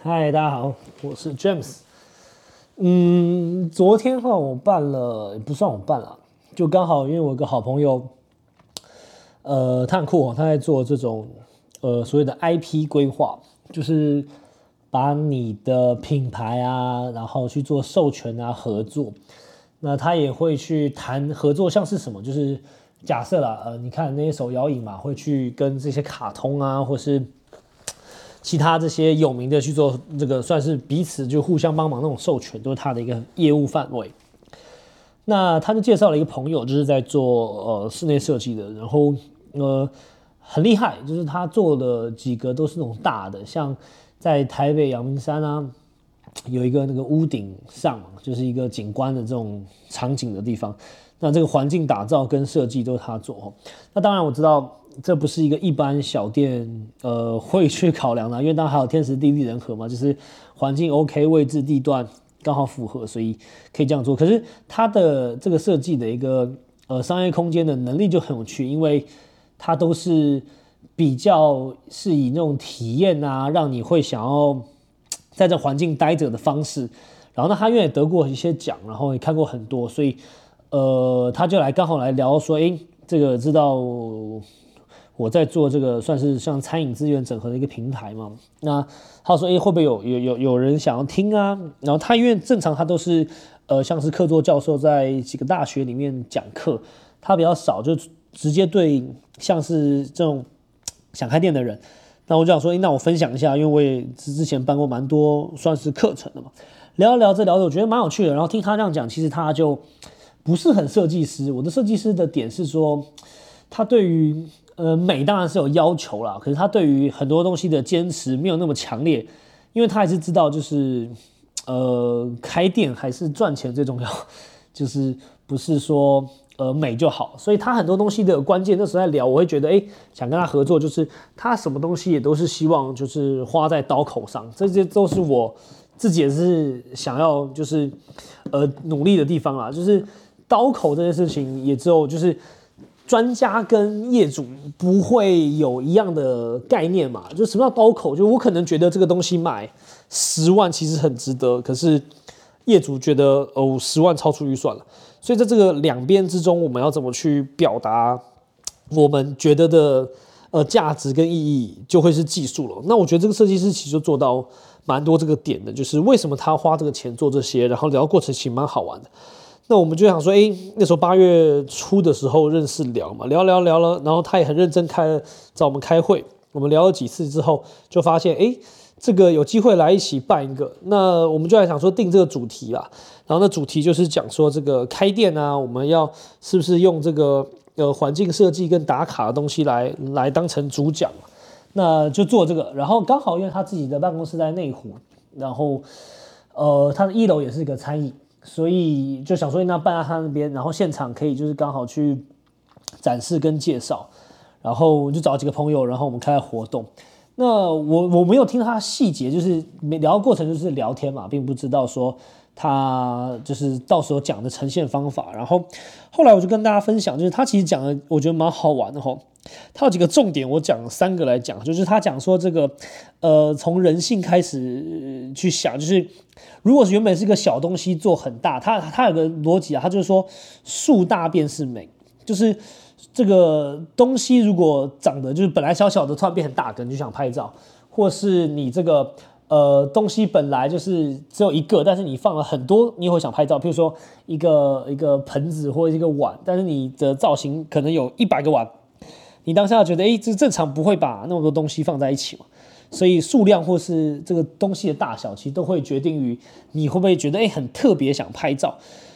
嗨，大家好，我是 James。嗯，昨天哈我办了，不算我办了，就刚好因为我有个好朋友，呃，他很酷，他在做这种呃所谓的 IP 规划，就是把你的品牌啊，然后去做授权啊合作。那他也会去谈合作，像是什么，就是假设啦，呃，你看那些手摇影嘛，会去跟这些卡通啊，或是。其他这些有名的去做这个，算是彼此就互相帮忙那种授权，都是他的一个业务范围。那他就介绍了一个朋友，就是在做呃室内设计的，然后呃很厉害，就是他做的几个都是那种大的，像在台北阳明山啊，有一个那个屋顶上，就是一个景观的这种场景的地方。那这个环境打造跟设计都是他做。那当然我知道。这不是一个一般小店呃会去考量的，因为当然还有天时地利人和嘛，就是环境 OK，位置地段刚好符合，所以可以这样做。可是它的这个设计的一个呃商业空间的能力就很有趣，因为它都是比较是以那种体验啊，让你会想要在这环境待着的方式。然后呢，他因为得过一些奖，然后也看过很多，所以呃他就来刚好来聊说，哎，这个知道。我在做这个算是像餐饮资源整合的一个平台嘛，那他说，哎，会不会有有有有人想要听啊？然后他因为正常他都是，呃，像是客座教授在几个大学里面讲课，他比较少就直接对像是这种想开店的人，那我就想说，哎，那我分享一下，因为我也之之前办过蛮多算是课程的嘛，聊一聊这聊着，我觉得蛮有趣的。然后听他这样讲，其实他就不是很设计师，我的设计师的点是说，他对于。呃，美当然是有要求啦，可是他对于很多东西的坚持没有那么强烈，因为他还是知道，就是呃，开店还是赚钱最重要，就是不是说呃美就好，所以他很多东西的关键那时候在聊，我会觉得哎，想跟他合作，就是他什么东西也都是希望就是花在刀口上，这些都是我自己也是想要就是呃努力的地方啦，就是刀口这件事情也只有就是。专家跟业主不会有一样的概念嘛？就什么叫刀口？就我可能觉得这个东西买十万其实很值得，可是业主觉得哦十万超出预算了。所以在这个两边之中，我们要怎么去表达我们觉得的呃价值跟意义，就会是技术了。那我觉得这个设计师其实就做到蛮多这个点的，就是为什么他花这个钱做这些，然后聊过程其实蛮好玩的。那我们就想说，哎，那时候八月初的时候认识聊嘛，聊聊聊了，然后他也很认真开找我们开会，我们聊了几次之后，就发现，哎，这个有机会来一起办一个，那我们就来想说定这个主题啦，然后那主题就是讲说这个开店啊，我们要是不是用这个呃环境设计跟打卡的东西来来当成主讲，那就做这个，然后刚好因为他自己的办公室在内湖，然后呃他的一楼也是一个餐饮。所以就想说，那办在他那边，然后现场可以就是刚好去展示跟介绍，然后就找几个朋友，然后我们开活动。那我我没有听他细节，就是聊过程就是聊天嘛，并不知道说他就是到时候讲的呈现方法。然后后来我就跟大家分享，就是他其实讲的，我觉得蛮好玩的哈。他有几个重点，我讲三个来讲，就是他讲说这个，呃，从人性开始去想，就是如果原本是一个小东西做很大，他他有个逻辑啊，他就是说树大便是美，就是这个东西如果长得就是本来小小的，突然变很大，可能就想拍照，或是你这个呃东西本来就是只有一个，但是你放了很多，你也会想拍照，譬如说一个一个盆子或者一个碗，但是你的造型可能有一百个碗。你当下觉得，哎，这正常不会把那么多东西放在一起嘛？所以数量或是这个东西的大小，其实都会决定于你会不会觉得，哎，很特别想拍照。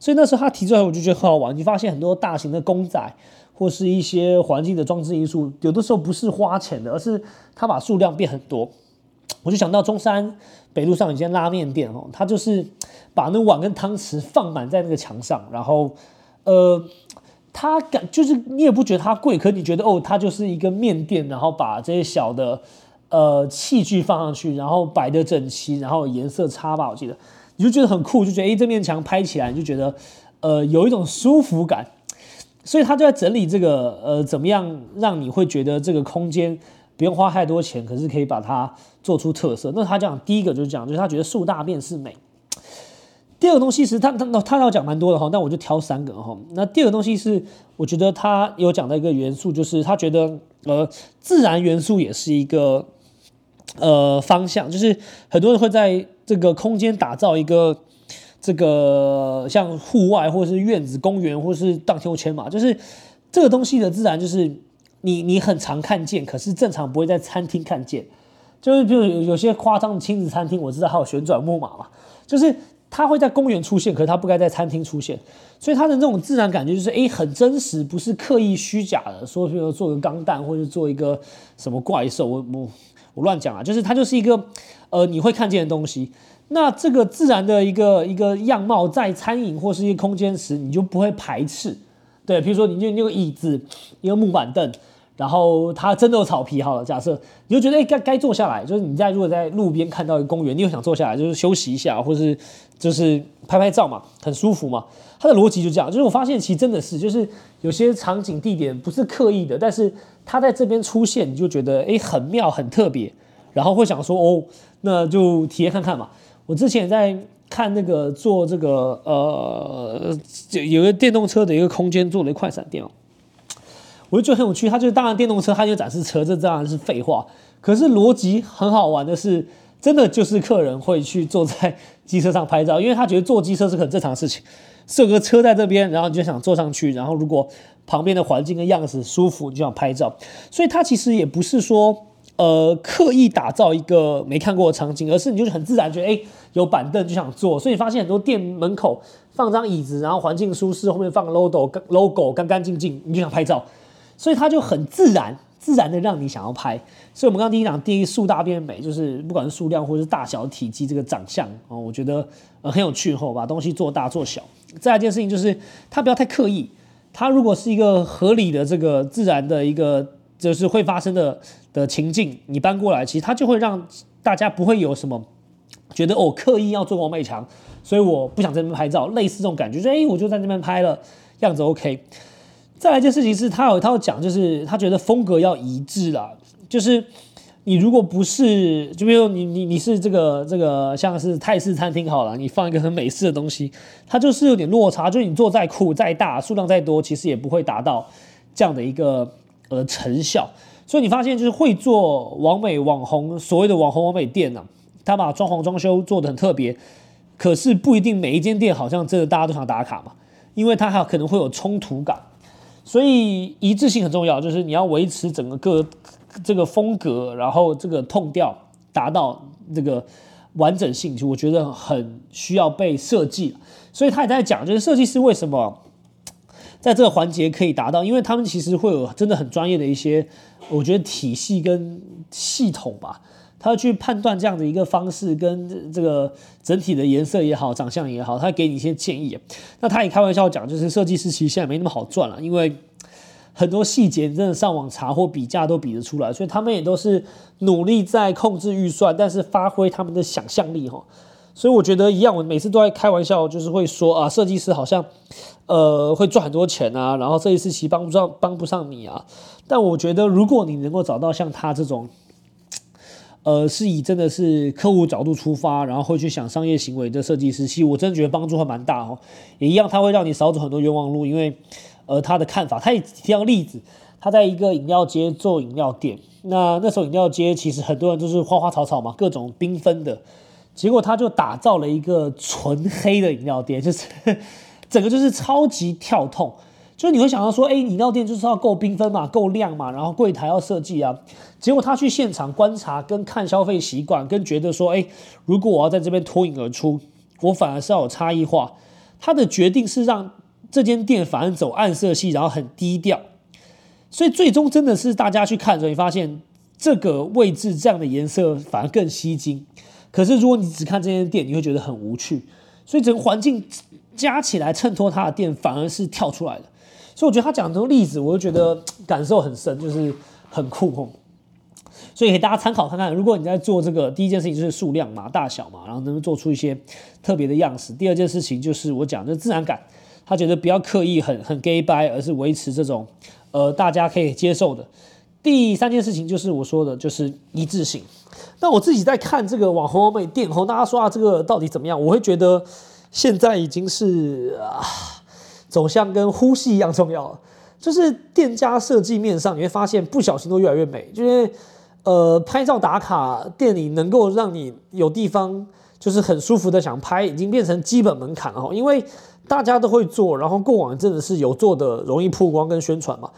所以那时候他提出来，我就觉得很好玩。你发现很多大型的公仔或是一些环境的装置艺术，有的时候不是花钱的，而是他把数量变很多。我就想到中山北路上有间拉面店哦，他就是把那碗跟汤匙放满在那个墙上，然后呃。它感就是你也不觉得它贵，可你觉得哦，它就是一个面店，然后把这些小的呃器具放上去，然后摆的整齐，然后颜色差吧，我记得你就觉得很酷，就觉得哎这面墙拍起来你就觉得呃有一种舒服感，所以他就在整理这个呃怎么样让你会觉得这个空间不用花太多钱，可是可以把它做出特色。那他讲第一个就是讲，就是他觉得树大便是美。第二个东西是他他他要讲蛮多的哈，那我就挑三个哈。那第二个东西是我觉得他有讲到一个元素，就是他觉得呃自然元素也是一个呃方向，就是很多人会在这个空间打造一个这个像户外或是院子、公园或是荡秋千嘛，就是这个东西的自然就是你你很常看见，可是正常不会在餐厅看见。就是比如有有些夸张的亲子餐厅，我知道还有旋转木马嘛，就是。它会在公园出现，可是它不该在餐厅出现，所以它的这种自然感觉就是，哎，很真实，不是刻意虚假的。说，比如做个钢蛋，或者做一个什么怪兽，我我我乱讲啊，就是它就是一个，呃，你会看见的东西。那这个自然的一个一个样貌，在餐饮或是一个空间时，你就不会排斥。对，比如说你就那个椅子，一个木板凳。然后它真的有草皮，好了，假设你就觉得哎该该坐下来，就是你在如果在路边看到一个公园，你又想坐下来，就是休息一下，或是就是拍拍照嘛，很舒服嘛。它的逻辑就这样，就是我发现其实真的是，就是有些场景地点不是刻意的，但是它在这边出现，你就觉得哎很妙很特别，然后会想说哦，那就体验看看嘛。我之前在看那个做这个呃，有个电动车的一个空间做了一快闪电哦。我就觉得很有趣，它就是当然电动车，它就展示车，这当然是废话。可是逻辑很好玩的是，真的就是客人会去坐在机车上拍照，因为他觉得坐机车是很正常的事情。设个车在这边，然后你就想坐上去，然后如果旁边的环境跟样子舒服，你就想拍照。所以它其实也不是说呃刻意打造一个没看过的场景，而是你就是很自然觉得哎有板凳就想坐。所以发现很多店门口放张椅子，然后环境舒适，后面放 logo logo 干干净净，你就想拍照。所以它就很自然，自然的让你想要拍。所以我们刚刚第一讲，第一树大变美，就是不管是数量或是大小、体积这个长相哦，我觉得呃很有趣。后把东西做大做小。再一件事情就是，它不要太刻意。它如果是一个合理的这个自然的一个就是会发生的的情境，你搬过来，其实它就会让大家不会有什么觉得哦刻意要做王美强，所以我不想在那边拍照。类似这种感觉，就哎我就在那边拍了，样子 OK。再来一件事情是，他有他要讲，就是他觉得风格要一致啦。就是你如果不是，就比如你你你是这个这个像是泰式餐厅好了，你放一个很美式的东西，它就是有点落差。就是你做再酷再大，数量再多，其实也不会达到这样的一个呃成效。所以你发现，就是会做网美网红，所谓的网红网美店呢，他把装潢装修做的很特别，可是不一定每一间店好像真的大家都想打卡嘛，因为它还可能会有冲突感。所以一致性很重要，就是你要维持整个个这个风格，然后这个痛调达到这个完整性，就我觉得很需要被设计。所以他也在讲，就是设计师为什么在这个环节可以达到，因为他们其实会有真的很专业的一些，我觉得体系跟系统吧。他去判断这样的一个方式跟这个整体的颜色也好、长相也好，他给你一些建议。那他也开玩笑讲，就是设计师其实现在没那么好赚了，因为很多细节真的上网查或比价都比得出来，所以他们也都是努力在控制预算，但是发挥他们的想象力哈。所以我觉得一样，我每次都在开玩笑，就是会说啊，设计师好像呃会赚很多钱啊，然后设计师其实帮不上帮不上你啊。但我觉得如果你能够找到像他这种。呃，是以真的是客户角度出发，然后会去想商业行为的设计师，其实我真的觉得帮助还蛮大哦。也一样，他会让你少走很多冤枉路，因为呃，他的看法，他也提个例子，他在一个饮料街做饮料店，那那时候饮料街其实很多人都是花花草草嘛，各种缤纷的，结果他就打造了一个纯黑的饮料店，就是整个就是超级跳痛。就是你会想到说，哎，饮料店就是要够缤纷嘛，够亮嘛，然后柜台要设计啊。结果他去现场观察跟看消费习惯，跟觉得说，哎，如果我要在这边脱颖而出，我反而是要有差异化。他的决定是让这间店反而走暗色系，然后很低调。所以最终真的是大家去看的时候，你发现这个位置这样的颜色反而更吸睛。可是如果你只看这间店，你会觉得很无趣。所以整个环境加起来衬托他的店，反而是跳出来的。所以我觉得他讲这个例子，我就觉得感受很深，就是很酷哦。所以给大家参考看看，如果你在做这个，第一件事情就是数量嘛、大小嘛，然后能够做出一些特别的样式。第二件事情就是我讲的自然感，他觉得不要刻意很很 gay 掰，而是维持这种呃大家可以接受的。第三件事情就是我说的，就是一致性。那我自己在看这个网红美店后，大家说啊，这个到底怎么样？我会觉得现在已经是啊，走向跟呼吸一样重要了。就是店家设计面上，你会发现不小心都越来越美，因为呃，拍照打卡店里能够让你有地方就是很舒服的想拍，已经变成基本门槛了。因为大家都会做，然后过往真的是有做的容易曝光跟宣传嘛。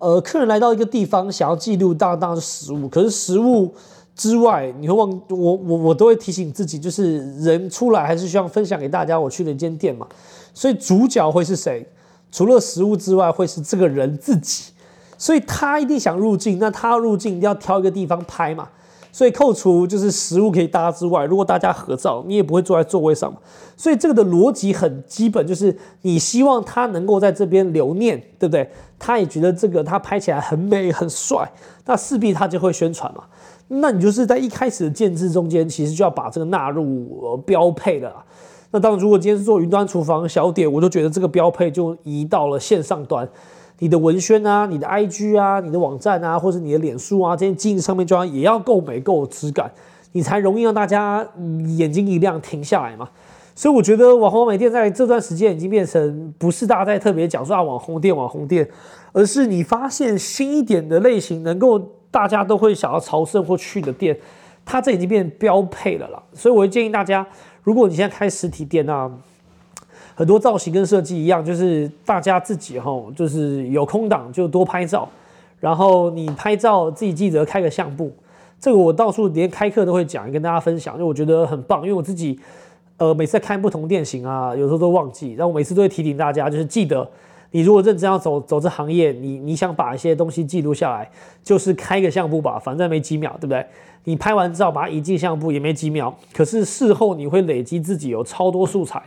呃，客人来到一个地方，想要记录，当当的食物。可是食物之外，你会忘我我我都会提醒自己，就是人出来还是需要分享给大家。我去了一间店嘛，所以主角会是谁？除了食物之外，会是这个人自己。所以他一定想入境，那他入境一定要挑一个地方拍嘛。所以扣除就是食物可以搭之外，如果大家合照，你也不会坐在座位上嘛。所以这个的逻辑很基本，就是你希望他能够在这边留念，对不对？他也觉得这个他拍起来很美很帅，那势必他就会宣传嘛。那你就是在一开始的建制中间，其实就要把这个纳入标配了。那当然，如果今天是做云端厨房小点，我就觉得这个标配就移到了线上端。你的文宣啊，你的 IG 啊，你的网站啊，或者你的脸书啊，这些经营上面就要也要够美、够质感，你才容易让大家眼睛一亮停下来嘛。所以我觉得网红美店在这段时间已经变成不是大家在特别讲说啊网红店、网红店，而是你发现新一点的类型能够大家都会想要朝圣或去的店，它这已经变标配了啦。所以我会建议大家，如果你现在开实体店啊。很多造型跟设计一样，就是大家自己哈，就是有空档就多拍照，然后你拍照自己记得开个相簿，这个我到处连开课都会讲，跟大家分享，因为我觉得很棒，因为我自己呃每次看不同店型啊，有时候都忘记，然后我每次都会提醒大家，就是记得你如果认真要走走这行业，你你想把一些东西记录下来，就是开个相簿吧，反正没几秒，对不对？你拍完照把它移进相簿也没几秒，可是事后你会累积自己有超多素材。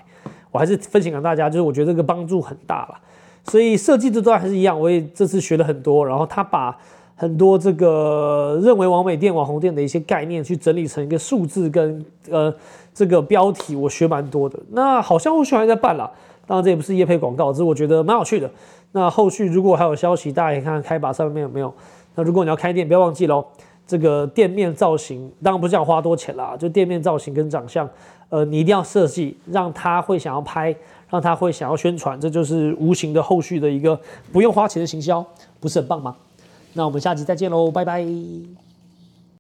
我还是分享给大家，就是我觉得这个帮助很大了，所以设计这段还是一样，我也这次学了很多，然后他把很多这个认为网美店、网红店的一些概念去整理成一个数字跟呃这个标题，我学蛮多的。那好像后续还在办了，当然这也不是业配广告，只是我觉得蛮有趣的。那后续如果还有消息，大家可以看看开把上面有没有。那如果你要开店，不要忘记喽，这个店面造型当然不是要花多钱啦，就店面造型跟长相。呃，你一定要设计，让他会想要拍，让他会想要宣传，这就是无形的后续的一个不用花钱的行销，不是很棒吗？那我们下集再见喽，拜拜。